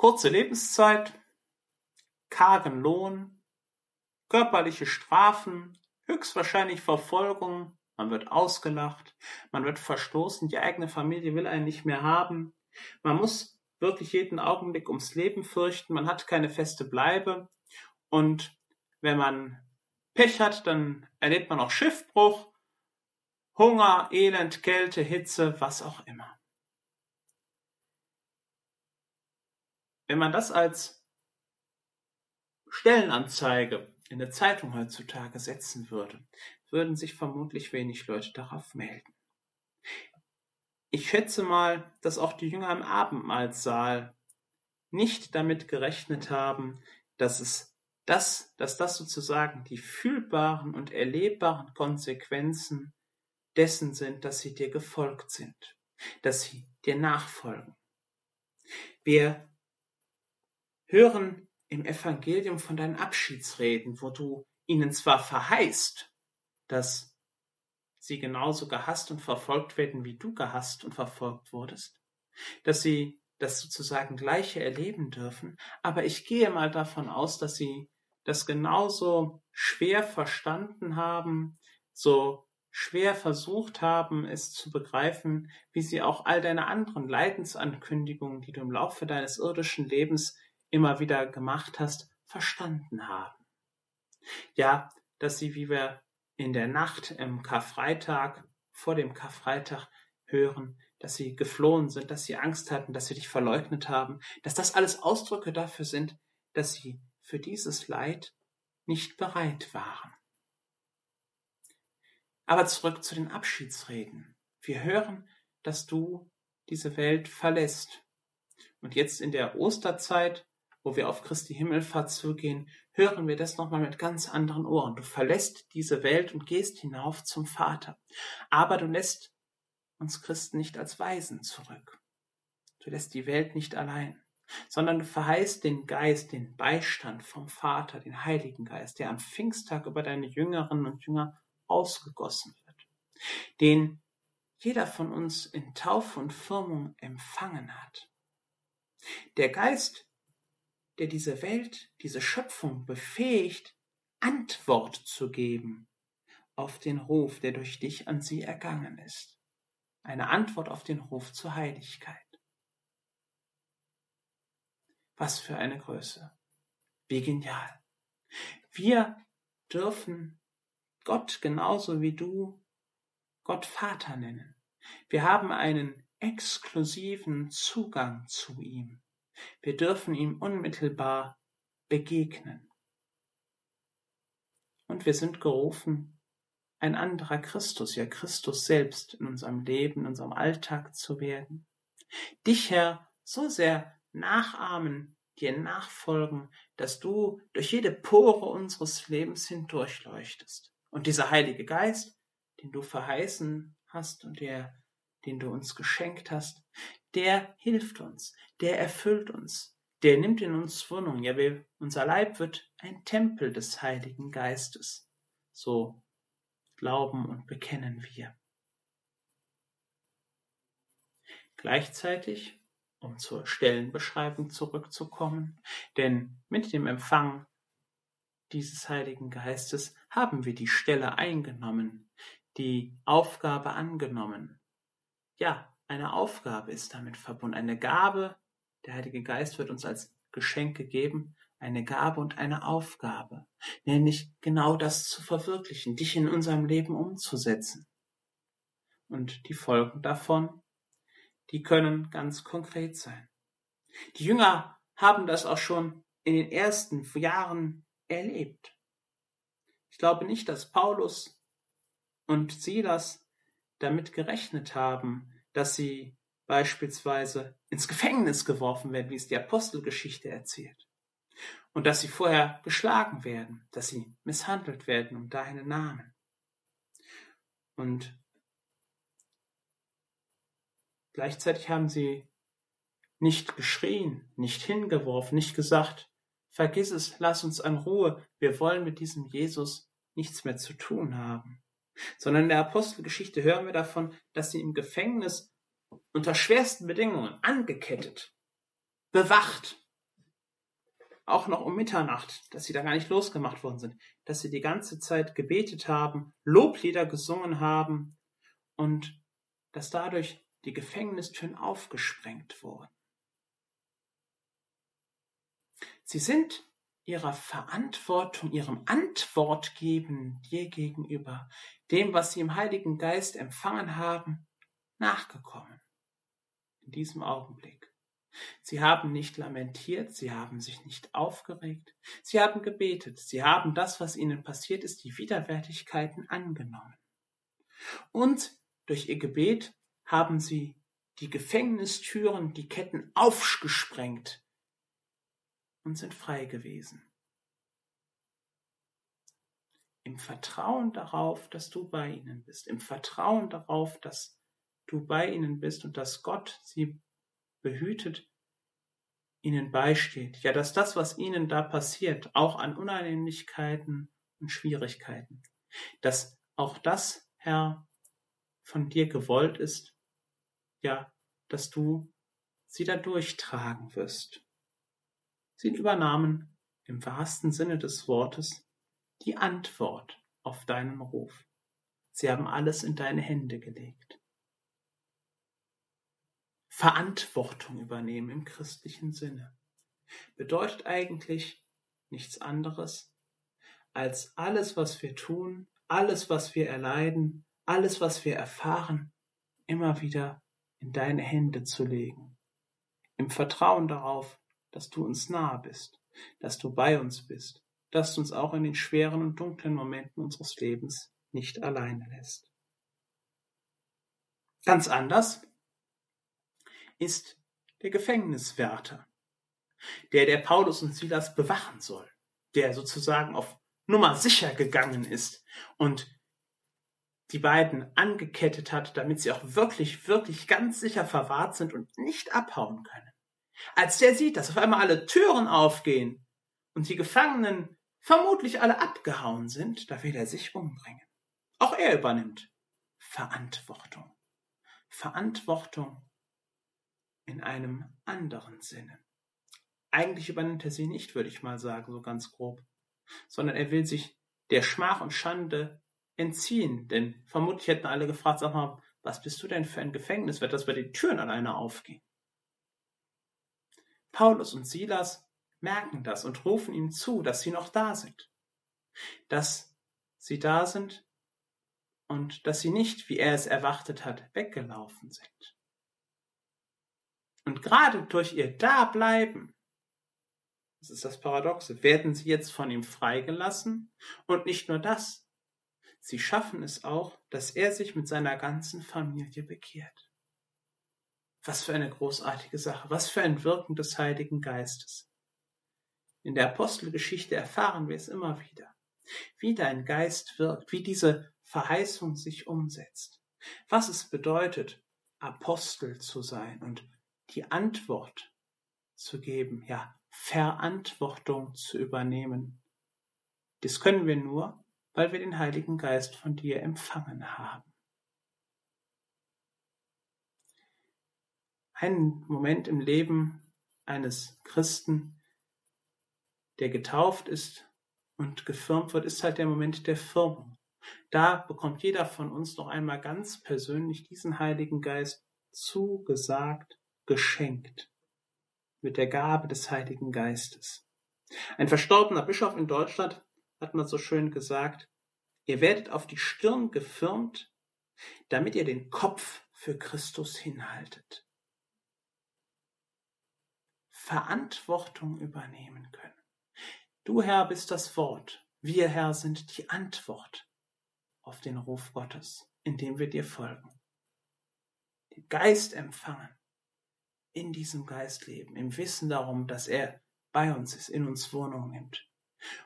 Kurze Lebenszeit, kargen Lohn, körperliche Strafen, höchstwahrscheinlich Verfolgung, man wird ausgelacht, man wird verstoßen, die eigene Familie will einen nicht mehr haben, man muss wirklich jeden Augenblick ums Leben fürchten, man hat keine feste Bleibe. Und wenn man Pech hat, dann erlebt man auch Schiffbruch, Hunger, Elend, Kälte, Hitze, was auch immer. Wenn man das als Stellenanzeige in der Zeitung heutzutage setzen würde, würden sich vermutlich wenig Leute darauf melden. Ich schätze mal, dass auch die Jünger im Abendmahlsaal nicht damit gerechnet haben, dass es das, dass das sozusagen die fühlbaren und erlebbaren Konsequenzen dessen sind, dass sie dir gefolgt sind, dass sie dir nachfolgen. Wir hören im Evangelium von deinen Abschiedsreden, wo du ihnen zwar verheißt, dass sie genauso gehasst und verfolgt werden, wie du gehasst und verfolgt wurdest, dass sie das sozusagen gleiche erleben dürfen, aber ich gehe mal davon aus, dass sie das genauso schwer verstanden haben, so schwer versucht haben, es zu begreifen, wie sie auch all deine anderen Leidensankündigungen, die du im Laufe deines irdischen Lebens immer wieder gemacht hast, verstanden haben. Ja, dass sie, wie wir in der Nacht im Karfreitag, vor dem Karfreitag hören, dass sie geflohen sind, dass sie Angst hatten, dass sie dich verleugnet haben, dass das alles Ausdrücke dafür sind, dass sie für dieses Leid nicht bereit waren. Aber zurück zu den Abschiedsreden. Wir hören, dass du diese Welt verlässt. Und jetzt in der Osterzeit wo wir auf Christi Himmelfahrt zugehen, hören wir das nochmal mit ganz anderen Ohren. Du verlässt diese Welt und gehst hinauf zum Vater. Aber du lässt uns Christen nicht als Weisen zurück. Du lässt die Welt nicht allein, sondern du verheißt den Geist, den Beistand vom Vater, den Heiligen Geist, der am Pfingsttag über deine Jüngerinnen und Jünger ausgegossen wird, den jeder von uns in Taufe und Firmung empfangen hat. Der Geist, der diese Welt, diese Schöpfung befähigt, Antwort zu geben auf den Ruf, der durch dich an sie ergangen ist. Eine Antwort auf den Ruf zur Heiligkeit. Was für eine Größe. Wie genial. Wir dürfen Gott genauso wie du Gott Vater nennen. Wir haben einen exklusiven Zugang zu ihm. Wir dürfen ihm unmittelbar begegnen. Und wir sind gerufen, ein anderer Christus, ja Christus selbst in unserem Leben, in unserem Alltag zu werden. Dich, Herr, so sehr nachahmen, dir nachfolgen, dass du durch jede Pore unseres Lebens hindurchleuchtest. Und dieser Heilige Geist, den du verheißen hast und der, den du uns geschenkt hast, der hilft uns, der erfüllt uns, der nimmt in uns Wohnung. Ja, wir, unser Leib wird ein Tempel des Heiligen Geistes. So glauben und bekennen wir. Gleichzeitig, um zur Stellenbeschreibung zurückzukommen, denn mit dem Empfang dieses Heiligen Geistes haben wir die Stelle eingenommen, die Aufgabe angenommen. Ja, eine Aufgabe ist damit verbunden, eine Gabe. Der Heilige Geist wird uns als Geschenk gegeben, eine Gabe und eine Aufgabe, nämlich genau das zu verwirklichen, dich in unserem Leben umzusetzen. Und die Folgen davon, die können ganz konkret sein. Die Jünger haben das auch schon in den ersten Jahren erlebt. Ich glaube nicht, dass Paulus und Silas damit gerechnet haben, dass sie beispielsweise ins Gefängnis geworfen werden, wie es die Apostelgeschichte erzählt. und dass sie vorher geschlagen werden, dass sie misshandelt werden um deinen Namen. Und gleichzeitig haben sie nicht geschrien, nicht hingeworfen, nicht gesagt, vergiss es, lass uns an Ruhe, wir wollen mit diesem Jesus nichts mehr zu tun haben. Sondern in der Apostelgeschichte hören wir davon, dass sie im Gefängnis unter schwersten Bedingungen angekettet, bewacht, auch noch um Mitternacht, dass sie da gar nicht losgemacht worden sind, dass sie die ganze Zeit gebetet haben, Loblieder gesungen haben und dass dadurch die Gefängnistüren aufgesprengt wurden. Sie sind ihrer Verantwortung, ihrem Antwortgeben dir gegenüber, dem, was sie im Heiligen Geist empfangen haben, nachgekommen. In diesem Augenblick. Sie haben nicht lamentiert, sie haben sich nicht aufgeregt, sie haben gebetet, sie haben das, was ihnen passiert ist, die Widerwärtigkeiten angenommen. Und durch ihr Gebet haben sie die Gefängnistüren, die Ketten aufgesprengt und sind frei gewesen. Im Vertrauen darauf, dass du bei ihnen bist, im Vertrauen darauf, dass du bei ihnen bist und dass Gott sie behütet, ihnen beisteht. Ja, dass das, was ihnen da passiert, auch an Unannehmlichkeiten und Schwierigkeiten, dass auch das, Herr, von dir gewollt ist, ja, dass du sie da durchtragen wirst. Sie übernahmen im wahrsten Sinne des Wortes die Antwort auf deinen Ruf. Sie haben alles in deine Hände gelegt. Verantwortung übernehmen im christlichen Sinne. Bedeutet eigentlich nichts anderes, als alles, was wir tun, alles, was wir erleiden, alles, was wir erfahren, immer wieder in deine Hände zu legen. Im Vertrauen darauf, dass du uns nahe bist, dass du bei uns bist, dass du uns auch in den schweren und dunklen Momenten unseres Lebens nicht alleine lässt. Ganz anders ist der Gefängniswärter, der der Paulus und Silas bewachen soll, der sozusagen auf Nummer sicher gegangen ist und die beiden angekettet hat, damit sie auch wirklich, wirklich ganz sicher verwahrt sind und nicht abhauen können. Als der sieht, dass auf einmal alle Türen aufgehen und die Gefangenen vermutlich alle abgehauen sind, da will er sich umbringen. Auch er übernimmt Verantwortung. Verantwortung in einem anderen Sinne. Eigentlich übernimmt er sie nicht, würde ich mal sagen, so ganz grob, sondern er will sich der Schmach und Schande entziehen, denn vermutlich hätten alle gefragt, sag mal, was bist du denn für ein Gefängnis, wird das bei den Türen alleine aufgehen? Paulus und Silas merken das und rufen ihm zu, dass sie noch da sind, dass sie da sind und dass sie nicht, wie er es erwartet hat, weggelaufen sind. Und gerade durch ihr Dableiben, das ist das Paradoxe, werden sie jetzt von ihm freigelassen. Und nicht nur das, sie schaffen es auch, dass er sich mit seiner ganzen Familie bekehrt. Was für eine großartige Sache, was für ein Wirken des Heiligen Geistes. In der Apostelgeschichte erfahren wir es immer wieder, wie dein Geist wirkt, wie diese Verheißung sich umsetzt, was es bedeutet, Apostel zu sein und die Antwort zu geben, ja, Verantwortung zu übernehmen. Das können wir nur, weil wir den Heiligen Geist von dir empfangen haben. Ein Moment im Leben eines Christen, der getauft ist und gefirmt wird, ist halt der Moment der Firmung. Da bekommt jeder von uns noch einmal ganz persönlich diesen Heiligen Geist zugesagt geschenkt mit der Gabe des Heiligen Geistes. Ein verstorbener Bischof in Deutschland hat mal so schön gesagt, ihr werdet auf die Stirn gefirmt, damit ihr den Kopf für Christus hinhaltet. Verantwortung übernehmen können. Du Herr bist das Wort, wir Herr sind die Antwort auf den Ruf Gottes, indem wir dir folgen. Den Geist empfangen in diesem Geist leben, im Wissen darum, dass er bei uns ist, in uns Wohnung nimmt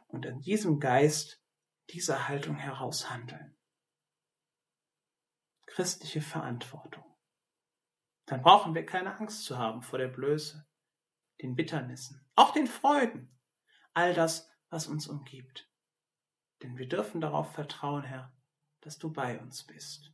und an diesem Geist dieser Haltung heraus handeln. Christliche Verantwortung. Dann brauchen wir keine Angst zu haben vor der Blöße, den Bitternissen, auch den Freuden, all das, was uns umgibt. Denn wir dürfen darauf vertrauen, Herr, dass du bei uns bist.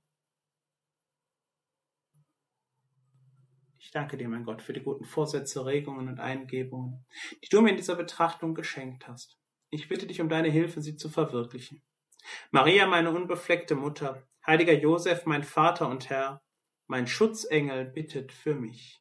Ich danke dir, mein Gott, für die guten Vorsätze, Regungen und Eingebungen, die du mir in dieser Betrachtung geschenkt hast. Ich bitte dich um deine Hilfe, sie zu verwirklichen. Maria, meine unbefleckte Mutter, heiliger Josef, mein Vater und Herr, mein Schutzengel bittet für mich.